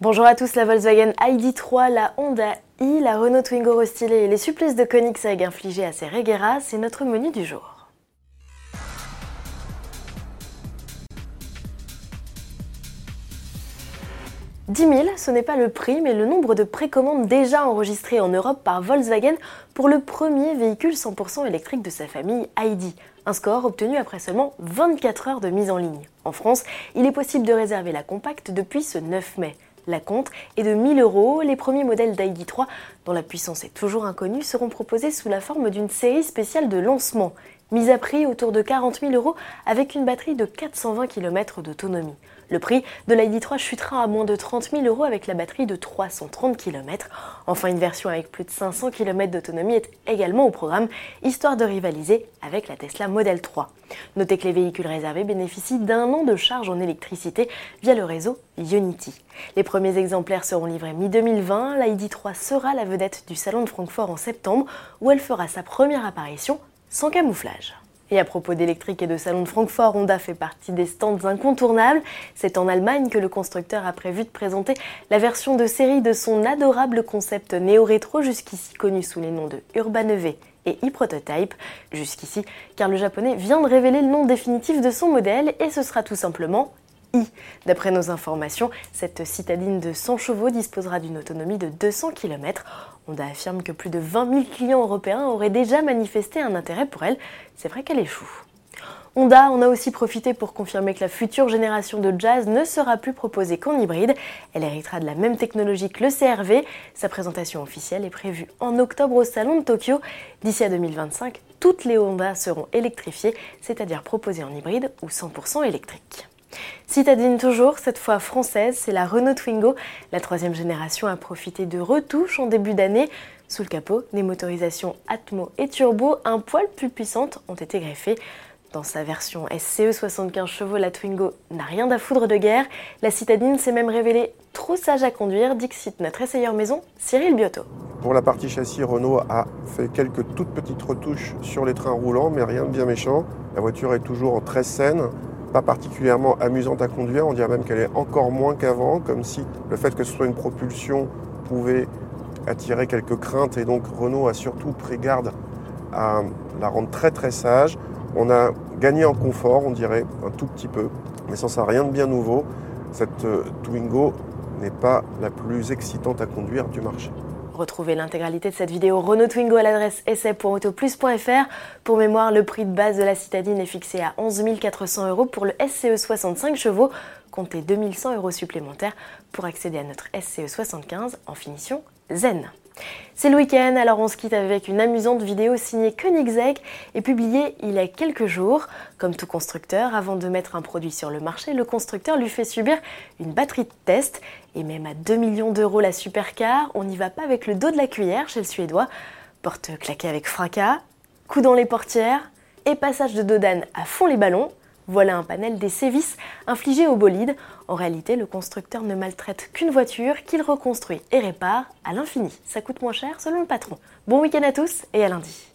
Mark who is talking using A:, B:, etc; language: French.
A: Bonjour à tous, la Volkswagen ID3, la Honda i, la Renault Twingo restylée et les supplices de Koenigsegg infligés à ses Regera, c'est notre menu du jour. 10 000, ce n'est pas le prix, mais le nombre de précommandes déjà enregistrées en Europe par Volkswagen pour le premier véhicule 100% électrique de sa famille ID. Un score obtenu après seulement 24 heures de mise en ligne. En France, il est possible de réserver la compacte depuis ce 9 mai. La compte est de 1000 euros. Les premiers modèles d'ID3, dont la puissance est toujours inconnue, seront proposés sous la forme d'une série spéciale de lancement, mise à prix autour de 40 000 euros avec une batterie de 420 km d'autonomie. Le prix de l'ID3 chutera à moins de 30 000 euros avec la batterie de 330 km. Enfin, une version avec plus de 500 km d'autonomie est également au programme, histoire de rivaliser avec la Tesla Model 3. Notez que les véhicules réservés bénéficient d'un an de charge en électricité via le réseau Unity. Les premiers exemplaires seront livrés mi-2020. l'ID3 sera la vedette du Salon de Francfort en septembre où elle fera sa première apparition sans camouflage. Et à propos d'électrique et de salon de Francfort, Honda fait partie des stands incontournables. C'est en Allemagne que le constructeur a prévu de présenter la version de série de son adorable concept néo-rétro, jusqu'ici connu sous les noms de Urban EV et e-prototype. Jusqu'ici, car le japonais vient de révéler le nom définitif de son modèle et ce sera tout simplement D'après nos informations, cette citadine de 100 chevaux disposera d'une autonomie de 200 km. Honda affirme que plus de 20 000 clients européens auraient déjà manifesté un intérêt pour elle. C'est vrai qu'elle échoue. Honda en a aussi profité pour confirmer que la future génération de Jazz ne sera plus proposée qu'en hybride. Elle héritera de la même technologie que le CRV. Sa présentation officielle est prévue en octobre au Salon de Tokyo. D'ici à 2025, toutes les Honda seront électrifiées, c'est-à-dire proposées en hybride ou 100% électrique. Citadine toujours, cette fois française, c'est la Renault Twingo. La troisième génération a profité de retouches en début d'année. Sous le capot, des motorisations Atmo et Turbo un poil plus puissantes ont été greffées. Dans sa version SCE 75 chevaux, la Twingo n'a rien à foudre de guerre. La citadine s'est même révélée trop sage à conduire, dixit notre essayeur maison, Cyril Biotto.
B: Pour la partie châssis, Renault a fait quelques toutes petites retouches sur les trains roulants, mais rien de bien méchant. La voiture est toujours très saine, pas particulièrement amusante à conduire, on dirait même qu'elle est encore moins qu'avant, comme si le fait que ce soit une propulsion pouvait attirer quelques craintes et donc Renault a surtout pris garde à la rendre très très sage. On a gagné en confort, on dirait, un tout petit peu, mais sans ça rien de bien nouveau. Cette euh, Twingo n'est pas la plus excitante à conduire du marché.
A: Retrouvez l'intégralité de cette vidéo Renault Twingo à l'adresse essai.autoplus.fr. Pour mémoire, le prix de base de la citadine est fixé à 11 400 euros pour le SCE 65 chevaux. Comptez 2100 euros supplémentaires pour accéder à notre SCE 75 en finition zen. C'est le week-end, alors on se quitte avec une amusante vidéo signée Koenigsegg et publiée il y a quelques jours. Comme tout constructeur, avant de mettre un produit sur le marché, le constructeur lui fait subir une batterie de test. Et même à 2 millions d'euros la supercar, on n'y va pas avec le dos de la cuillère chez le Suédois. Porte claquée avec fracas, coup dans les portières et passage de dodane à fond les ballons. Voilà un panel des sévices infligés au bolide. En réalité, le constructeur ne maltraite qu'une voiture qu'il reconstruit et répare à l'infini. Ça coûte moins cher selon le patron. Bon week-end à tous et à lundi.